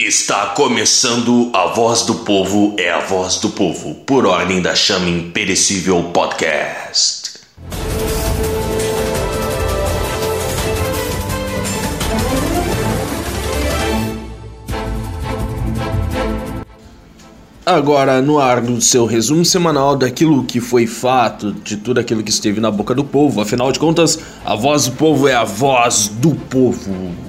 Está começando a Voz do Povo é a Voz do Povo, por ordem da Chama Imperecível Podcast. Agora, no ar do seu resumo semanal daquilo que foi fato, de tudo aquilo que esteve na boca do povo. Afinal de contas, a voz do povo é a voz do povo.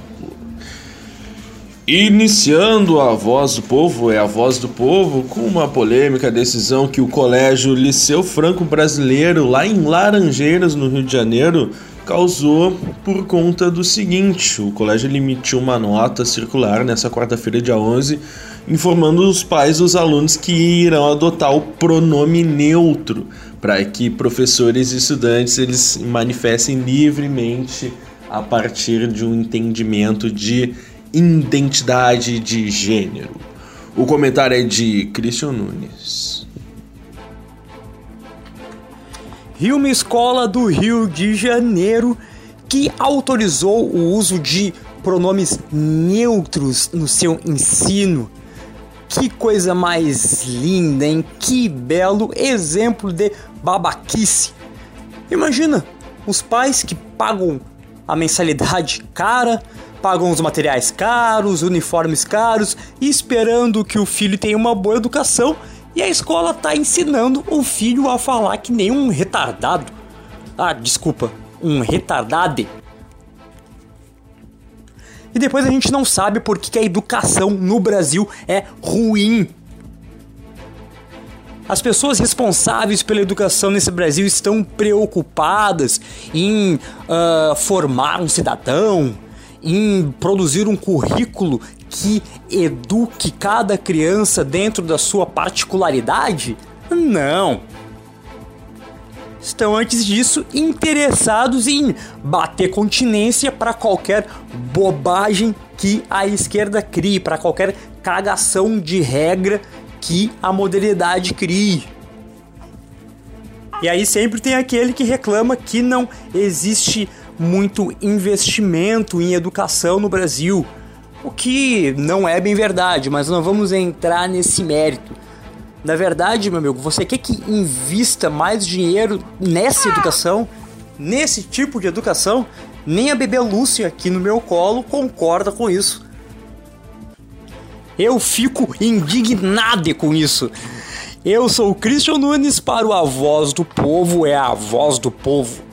Iniciando a voz do povo, é a voz do povo, com uma polêmica decisão que o Colégio Liceu Franco Brasileiro, lá em Laranjeiras, no Rio de Janeiro, causou por conta do seguinte: o colégio emitiu uma nota circular nessa quarta-feira, dia 11, informando os pais dos alunos que irão adotar o pronome neutro para que professores e estudantes eles manifestem livremente a partir de um entendimento de identidade de gênero. O comentário é de Christian Nunes. Rio, uma escola do Rio de Janeiro que autorizou o uso de pronomes neutros no seu ensino. Que coisa mais linda, hein? Que belo exemplo de babaquice. Imagina os pais que pagam a mensalidade cara, pagam os materiais caros, uniformes caros, esperando que o filho tenha uma boa educação e a escola tá ensinando o filho a falar que nem um retardado. Ah, desculpa, um retardade. E depois a gente não sabe por que a educação no Brasil é ruim. As pessoas responsáveis pela educação nesse Brasil estão preocupadas em uh, formar um cidadão, em produzir um currículo que eduque cada criança dentro da sua particularidade? Não. Estão antes disso interessados em bater continência para qualquer bobagem que a esquerda crie, para qualquer cagação de regra que a modernidade crie. E aí sempre tem aquele que reclama que não existe muito investimento em educação no Brasil. O que não é bem verdade, mas não vamos entrar nesse mérito. Na verdade, meu amigo, você quer que invista mais dinheiro nessa educação, nesse tipo de educação? Nem a bebê Lúcia aqui no meu colo concorda com isso. Eu fico indignado com isso. Eu sou o Christian Nunes para o A Voz do Povo é a Voz do Povo.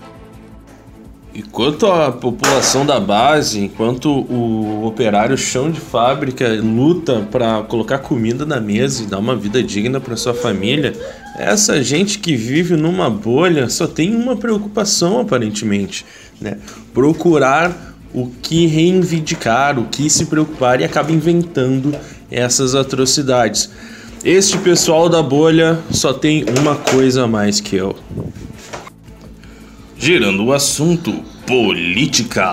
Enquanto a população da base, enquanto o operário chão de fábrica luta para colocar comida na mesa e dar uma vida digna para sua família, essa gente que vive numa bolha só tem uma preocupação aparentemente, né? Procurar o que reivindicar, o que se preocupar e acaba inventando essas atrocidades. Este pessoal da bolha só tem uma coisa a mais que eu. Girando o assunto política.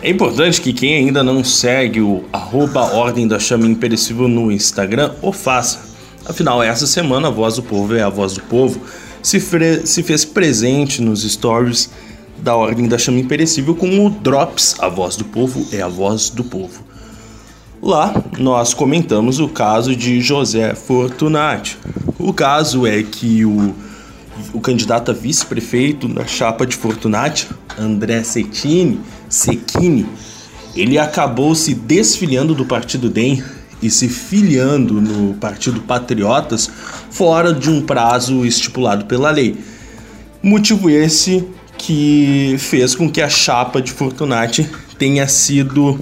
É importante que quem ainda não segue o arroba Ordem da Chama Imperecível no Instagram o faça. Afinal, essa semana a Voz do Povo é a Voz do Povo se, se fez presente nos stories da Ordem da Chama Imperecível com o Drops, a Voz do Povo é a Voz do Povo. Lá nós comentamos o caso de José Fortunati. O caso é que o o candidato a vice-prefeito na chapa de Fortunati, André Cecchini, Secchini, ele acabou se desfiliando do partido DEM e se filiando no Partido Patriotas fora de um prazo estipulado pela lei. Motivo esse que fez com que a chapa de Fortunati tenha sido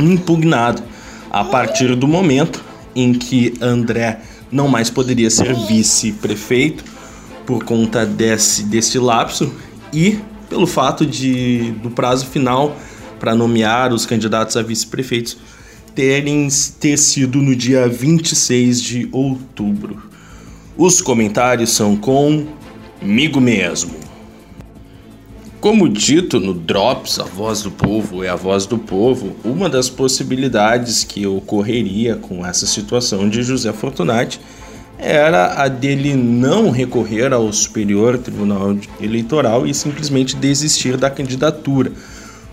impugnado a partir do momento em que André não mais poderia ser vice-prefeito por conta desse, desse lapso e pelo fato de do prazo final para nomear os candidatos a vice-prefeitos terem ter sido no dia 26 de outubro. Os comentários são comigo mesmo. Como dito no Drops, a voz do povo é a voz do povo, uma das possibilidades que ocorreria com essa situação de José Fortunati era a dele não recorrer ao Superior Tribunal Eleitoral e simplesmente desistir da candidatura.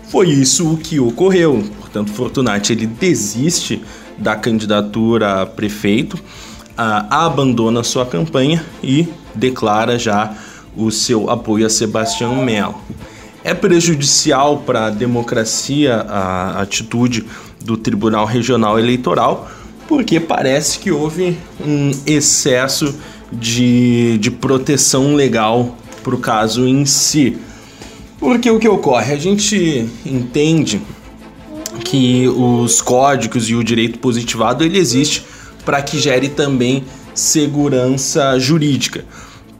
Foi isso o que ocorreu. Portanto, Fortunati ele desiste da candidatura a prefeito, uh, abandona sua campanha e declara já o seu apoio a Sebastião Melo. É prejudicial para a democracia a atitude do Tribunal Regional Eleitoral, porque parece que houve um excesso de, de proteção legal para o caso em si. Porque o que ocorre? A gente entende que os códigos e o direito positivado ele existe para que gere também segurança jurídica.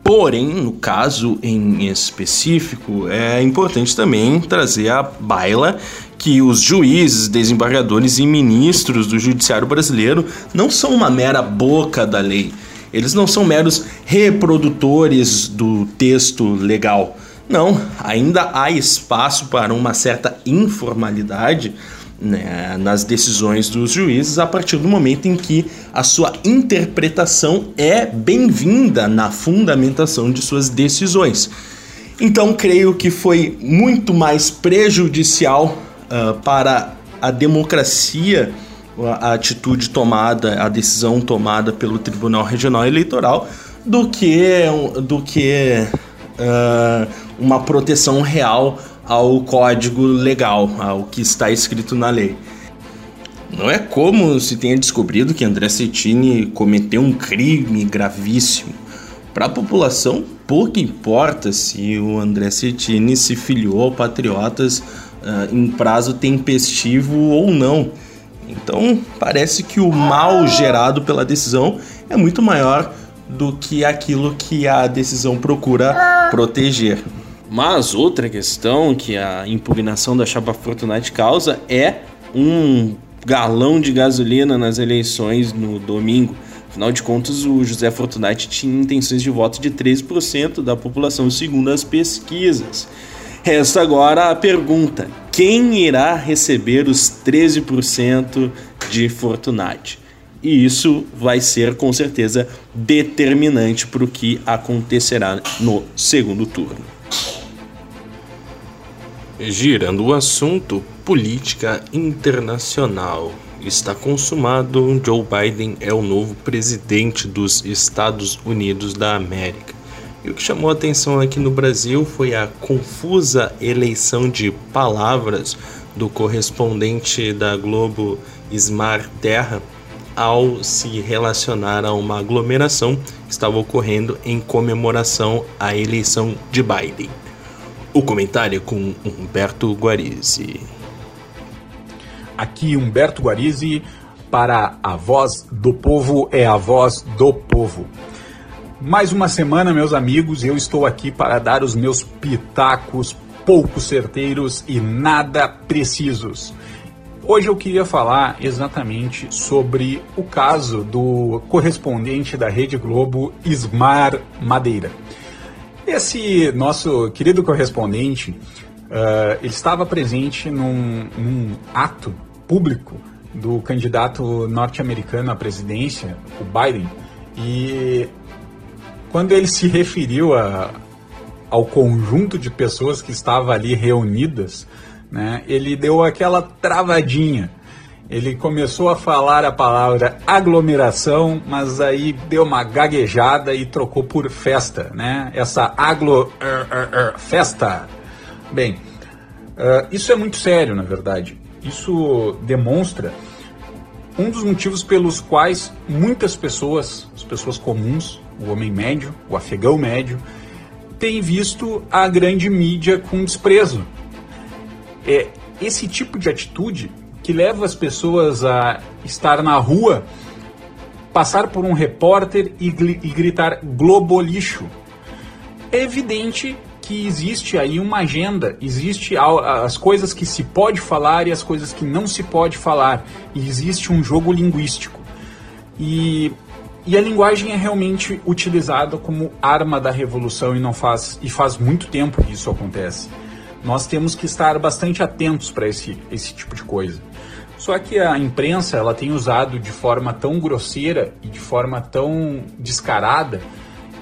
Porém, no caso em específico, é importante também trazer à baila que os juízes, desembargadores e ministros do judiciário brasileiro não são uma mera boca da lei. Eles não são meros reprodutores do texto legal. Não, ainda há espaço para uma certa informalidade né, nas decisões dos juízes a partir do momento em que a sua interpretação é bem-vinda na fundamentação de suas decisões. Então, creio que foi muito mais prejudicial uh, para a democracia a atitude tomada, a decisão tomada pelo Tribunal Regional Eleitoral do que, do que uh, uma proteção real ao código legal, ao que está escrito na lei. Não é como se tenha descobrido que André Cetini cometeu um crime gravíssimo. Para a população, pouco importa se o André Cetini se filiou ao Patriotas uh, em prazo tempestivo ou não. Então, parece que o mal gerado pela decisão é muito maior do que aquilo que a decisão procura proteger. Mas outra questão que a impugnação da chapa Fortunati causa é um galão de gasolina nas eleições no domingo. Afinal de contas, o José Fortunati tinha intenções de voto de 13% da população, segundo as pesquisas. Resta agora a pergunta: quem irá receber os 13% de Fortunati? E isso vai ser com certeza determinante para o que acontecerá no segundo turno. Girando o assunto, política internacional. Está consumado, Joe Biden é o novo presidente dos Estados Unidos da América. E o que chamou a atenção aqui no Brasil foi a confusa eleição de palavras do correspondente da Globo Ismar Terra ao se relacionar a uma aglomeração que estava ocorrendo em comemoração à eleição de Biden. O comentário com Humberto Guarizi. Aqui Humberto Guarizi para a voz do povo é a voz do povo. Mais uma semana, meus amigos, eu estou aqui para dar os meus pitacos pouco certeiros e nada precisos. Hoje eu queria falar exatamente sobre o caso do correspondente da Rede Globo, Ismar Madeira. Esse nosso querido correspondente, uh, ele estava presente num, num ato público do candidato norte-americano à presidência, o Biden, e quando ele se referiu a, ao conjunto de pessoas que estava ali reunidas, né, ele deu aquela travadinha ele começou a falar a palavra aglomeração, mas aí deu uma gaguejada e trocou por festa, né? Essa aglo er, er, er, festa. Bem, uh, isso é muito sério, na verdade. Isso demonstra um dos motivos pelos quais muitas pessoas, as pessoas comuns, o homem médio, o afegão médio, têm visto a grande mídia com desprezo. É, esse tipo de atitude que leva as pessoas a estar na rua, passar por um repórter e, e gritar globolixo. É evidente que existe aí uma agenda, existe as coisas que se pode falar e as coisas que não se pode falar, e existe um jogo linguístico. E, e a linguagem é realmente utilizada como arma da revolução e não faz e faz muito tempo que isso acontece. Nós temos que estar bastante atentos para esse, esse tipo de coisa. Só que a imprensa ela tem usado de forma tão grosseira e de forma tão descarada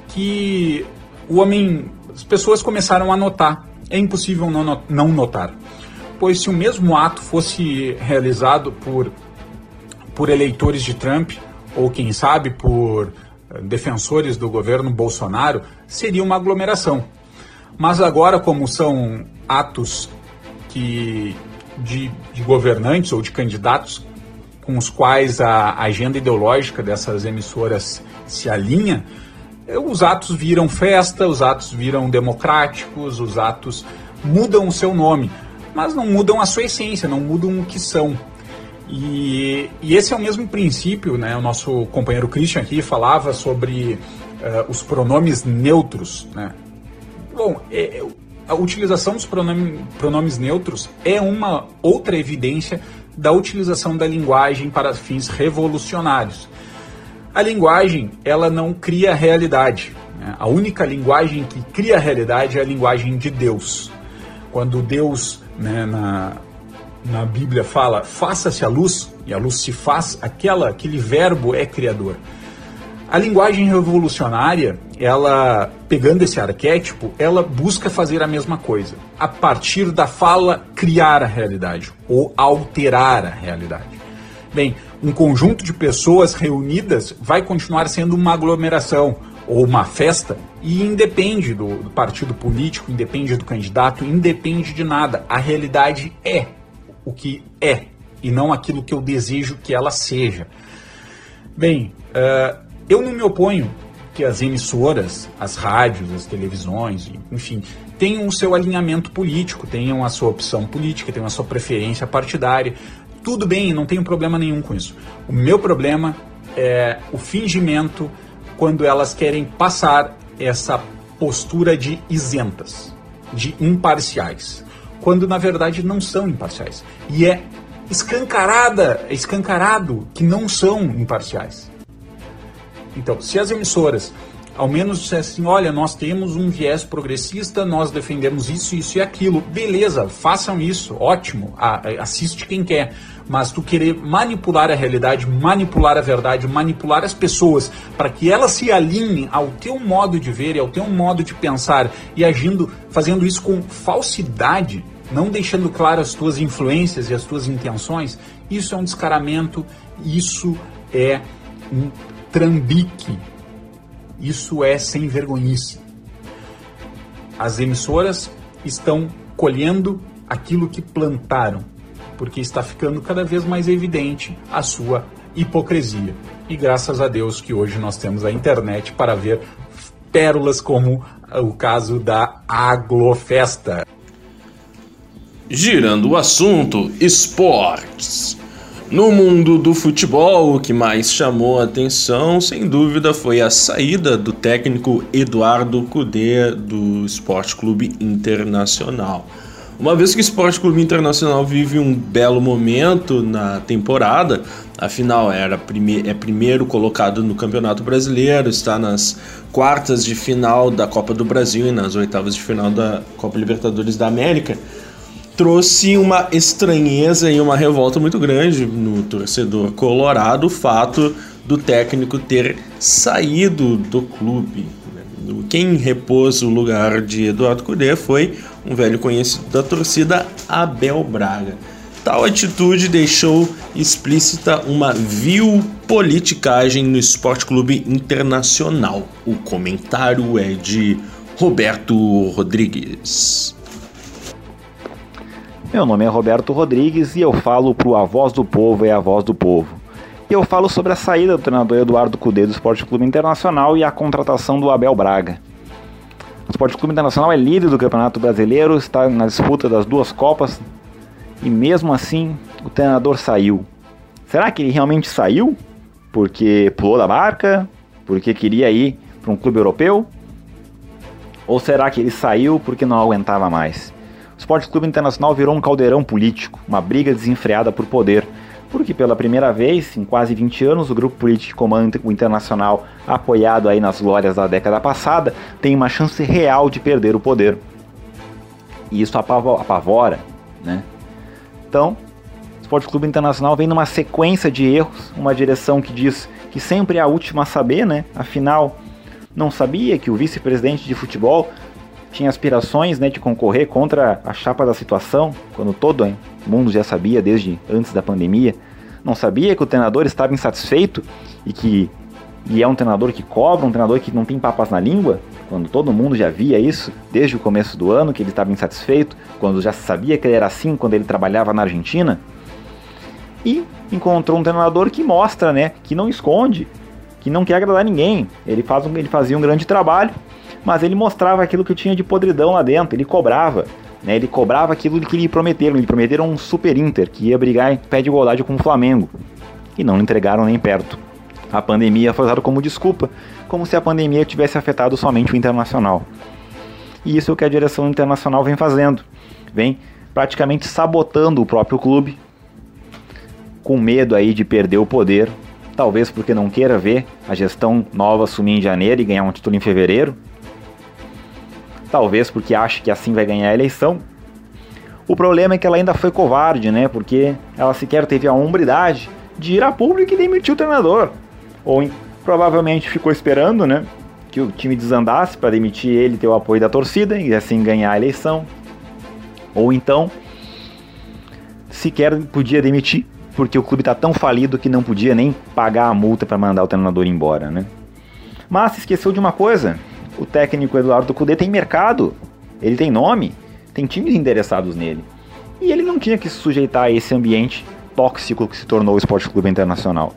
que o homem, as pessoas começaram a notar. É impossível não, não notar. pois se o mesmo ato fosse realizado por, por eleitores de Trump, ou quem sabe por eh, defensores do governo Bolsonaro, seria uma aglomeração. Mas agora, como são atos que, de, de governantes ou de candidatos com os quais a agenda ideológica dessas emissoras se alinha, os atos viram festa, os atos viram democráticos, os atos mudam o seu nome, mas não mudam a sua essência, não mudam o que são. E, e esse é o mesmo princípio, né? O nosso companheiro Christian aqui falava sobre uh, os pronomes neutros, né? Bom, é, a utilização dos pronomes, pronomes neutros é uma outra evidência da utilização da linguagem para fins revolucionários. A linguagem, ela não cria realidade. Né? A única linguagem que cria realidade é a linguagem de Deus. Quando Deus, né, na, na Bíblia fala, faça-se a luz, e a luz se faz, aquela, aquele verbo é criador. A linguagem revolucionária, ela, pegando esse arquétipo, ela busca fazer a mesma coisa. A partir da fala, criar a realidade, ou alterar a realidade. Bem, um conjunto de pessoas reunidas vai continuar sendo uma aglomeração, ou uma festa, e independe do, do partido político, independe do candidato, independe de nada. A realidade é o que é e não aquilo que eu desejo que ela seja. Bem, uh, eu não me oponho que as emissoras, as rádios, as televisões, enfim, tenham o seu alinhamento político, tenham a sua opção política, tenham a sua preferência partidária. Tudo bem, não tenho problema nenhum com isso. O meu problema é o fingimento quando elas querem passar essa postura de isentas, de imparciais quando na verdade não são imparciais. E é escancarada, escancarado que não são imparciais. Então, se as emissoras ao menos dissessem, olha, nós temos um viés progressista, nós defendemos isso, isso e aquilo, beleza, façam isso, ótimo, assiste quem quer. Mas tu querer manipular a realidade, manipular a verdade, manipular as pessoas para que elas se alinhem ao teu modo de ver e ao teu modo de pensar e agindo, fazendo isso com falsidade, não deixando claro as tuas influências e as tuas intenções, isso é um descaramento, isso é um trambique, isso é sem vergonhice. As emissoras estão colhendo aquilo que plantaram, porque está ficando cada vez mais evidente a sua hipocrisia. E graças a Deus que hoje nós temos a internet para ver pérolas como o caso da Aglofesta. Girando o assunto, esportes. No mundo do futebol, o que mais chamou a atenção, sem dúvida, foi a saída do técnico Eduardo Cudê do Esporte Clube Internacional. Uma vez que o Esporte Clube Internacional vive um belo momento na temporada, afinal era prime é primeiro colocado no Campeonato Brasileiro, está nas quartas de final da Copa do Brasil e nas oitavas de final da Copa Libertadores da América trouxe uma estranheza e uma revolta muito grande no torcedor colorado o fato do técnico ter saído do clube. Quem repôs o lugar de Eduardo Cudê foi um velho conhecido da torcida, Abel Braga. Tal atitude deixou explícita uma vil politicagem no Esporte Clube Internacional. O comentário é de Roberto Rodrigues. Meu nome é Roberto Rodrigues e eu falo pro A Voz do Povo é a Voz do Povo. E eu falo sobre a saída do treinador Eduardo Cudê do Esporte Clube Internacional e a contratação do Abel Braga. O Esporte Clube Internacional é líder do Campeonato Brasileiro, está na disputa das duas Copas e mesmo assim o treinador saiu. Será que ele realmente saiu? Porque pulou da barca? Porque queria ir para um clube europeu? Ou será que ele saiu porque não aguentava mais? Esporte Clube Internacional virou um caldeirão político, uma briga desenfreada por poder, porque pela primeira vez em quase 20 anos o grupo político que comanda o Internacional, apoiado aí nas glórias da década passada, tem uma chance real de perder o poder. E isso apavora, né? Então, o Esporte Clube Internacional vem numa sequência de erros, uma direção que diz que sempre é a última a saber, né? Afinal, não sabia que o vice-presidente de futebol tinha aspirações né, de concorrer contra a chapa da situação, quando todo mundo já sabia desde antes da pandemia, não sabia que o treinador estava insatisfeito e que e é um treinador que cobra, um treinador que não tem papas na língua, quando todo mundo já via isso desde o começo do ano, que ele estava insatisfeito, quando já sabia que ele era assim quando ele trabalhava na Argentina. E encontrou um treinador que mostra, né, que não esconde, que não quer agradar ninguém. Ele, faz um, ele fazia um grande trabalho, mas ele mostrava aquilo que tinha de podridão lá dentro, ele cobrava. Né, ele cobrava aquilo que lhe prometeram. Lhe prometeram um Super Inter, que ia brigar em pé de igualdade com o Flamengo. E não lhe entregaram nem perto. A pandemia foi usada como desculpa, como se a pandemia tivesse afetado somente o internacional. E isso é o que a direção internacional vem fazendo. Vem praticamente sabotando o próprio clube, com medo aí de perder o poder, talvez porque não queira ver a gestão nova assumir em janeiro e ganhar um título em fevereiro, talvez porque acha que assim vai ganhar a eleição. O problema é que ela ainda foi covarde, né? Porque ela sequer teve a hombridade de ir a público e demitir o treinador. Ou provavelmente ficou esperando, né? Que o time desandasse para demitir ele ter o apoio da torcida e assim ganhar a eleição. Ou então sequer podia demitir porque o clube está tão falido que não podia nem pagar a multa para mandar o treinador embora, né? Mas se esqueceu de uma coisa: o técnico Eduardo Cudê tem mercado, ele tem nome, tem times interessados nele. E ele não tinha que se sujeitar a esse ambiente tóxico que se tornou o Esporte Clube Internacional.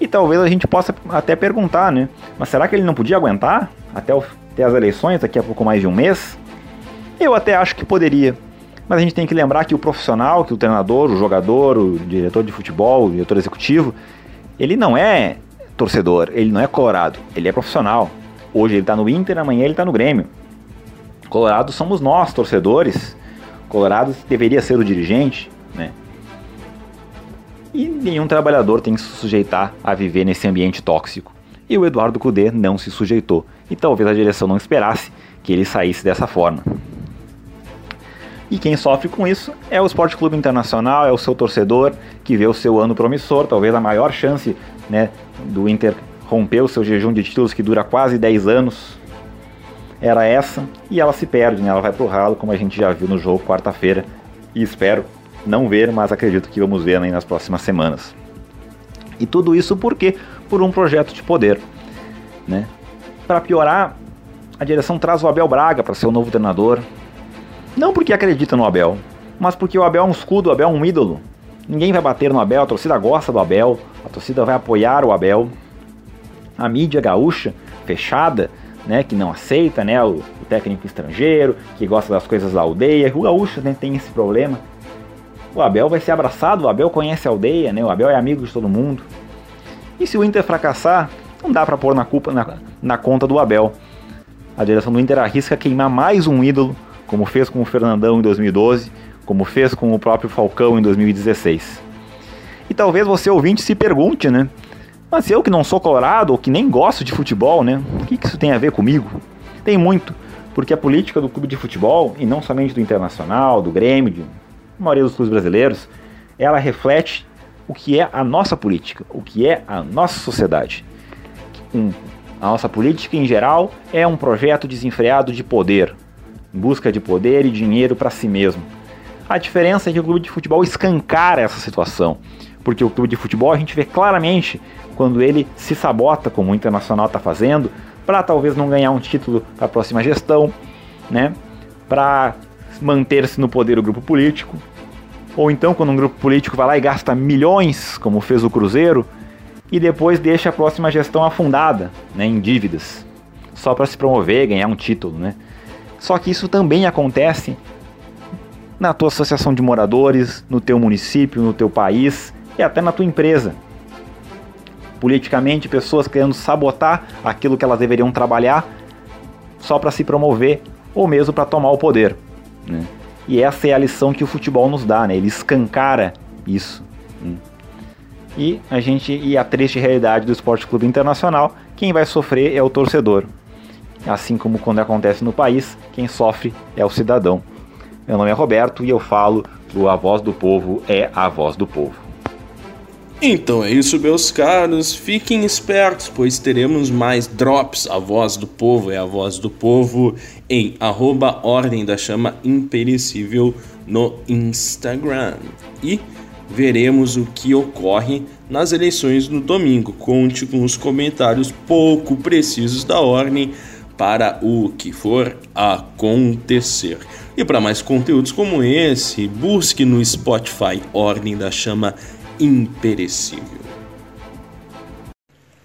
E talvez a gente possa até perguntar, né? Mas será que ele não podia aguentar até, o, até as eleições, daqui a pouco mais de um mês? Eu até acho que poderia. Mas a gente tem que lembrar que o profissional, que o treinador, o jogador, o diretor de futebol, o diretor executivo, ele não é torcedor, ele não é colorado, ele é profissional. Hoje ele está no Inter, amanhã ele está no Grêmio. Colorado somos nós, torcedores. Colorado deveria ser o dirigente, né? E nenhum trabalhador tem que se sujeitar a viver nesse ambiente tóxico. E o Eduardo Cudê não se sujeitou. E talvez a direção não esperasse que ele saísse dessa forma. E quem sofre com isso é o Esporte Clube Internacional, é o seu torcedor que vê o seu ano promissor, talvez a maior chance né, do Inter romper o seu jejum de títulos que dura quase 10 anos era essa, e ela se perde, né? ela vai pro ralo, como a gente já viu no jogo quarta-feira, e espero não ver, mas acredito que vamos ver né, nas próximas semanas. E tudo isso por quê? Por um projeto de poder. Né? Para piorar, a direção traz o Abel Braga para ser o novo treinador, não porque acredita no Abel, mas porque o Abel é um escudo, o Abel é um ídolo. Ninguém vai bater no Abel, a torcida gosta do Abel, a torcida vai apoiar o Abel. A mídia gaúcha, fechada, né, que não aceita né, o, o técnico estrangeiro, que gosta das coisas da aldeia. O gaúcho né, tem esse problema. O Abel vai ser abraçado, o Abel conhece a aldeia, né, o Abel é amigo de todo mundo. E se o Inter fracassar, não dá para pôr na culpa na, na conta do Abel. A direção do Inter arrisca queimar mais um ídolo como fez com o Fernandão em 2012, como fez com o próprio Falcão em 2016. E talvez você ouvinte se pergunte, né? Mas eu que não sou colorado ou que nem gosto de futebol, né? O que isso tem a ver comigo? Tem muito, porque a política do clube de futebol, e não somente do Internacional, do Grêmio, de maioria dos clubes brasileiros, ela reflete o que é a nossa política, o que é a nossa sociedade. Um, a nossa política em geral é um projeto desenfreado de poder, em busca de poder e dinheiro para si mesmo. A diferença é que o clube de futebol escancara essa situação, porque o clube de futebol a gente vê claramente quando ele se sabota, como o Internacional está fazendo, para talvez não ganhar um título para a próxima gestão, né? para manter-se no poder o grupo político, ou então quando um grupo político vai lá e gasta milhões, como fez o Cruzeiro, e depois deixa a próxima gestão afundada né, em dívidas, só para se promover, ganhar um título. Né? Só que isso também acontece na tua associação de moradores, no teu município, no teu país e até na tua empresa. Politicamente, pessoas querendo sabotar aquilo que elas deveriam trabalhar só para se promover ou mesmo para tomar o poder. Né? E essa é a lição que o futebol nos dá, né? ele escancara isso. Né? E a gente e a triste realidade do Esporte Clube Internacional, quem vai sofrer é o torcedor. Assim como quando acontece no país, quem sofre é o cidadão. Meu nome é Roberto e eu falo do A Voz do Povo é a Voz do Povo. Então é isso, meus caros. Fiquem espertos, pois teremos mais drops. A voz do povo é a voz do povo em arroba Ordem da Chama Imperecível no Instagram. E veremos o que ocorre nas eleições no domingo. Conte com os comentários pouco precisos da Ordem para o que for acontecer. E para mais conteúdos como esse, busque no Spotify Ordem da Chama Imperecível.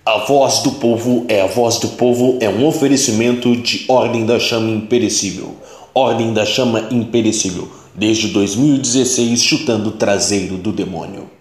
A voz do povo é a voz do povo é um oferecimento de Ordem da Chama Imperecível. Ordem da Chama Imperecível, desde 2016 chutando o traseiro do demônio.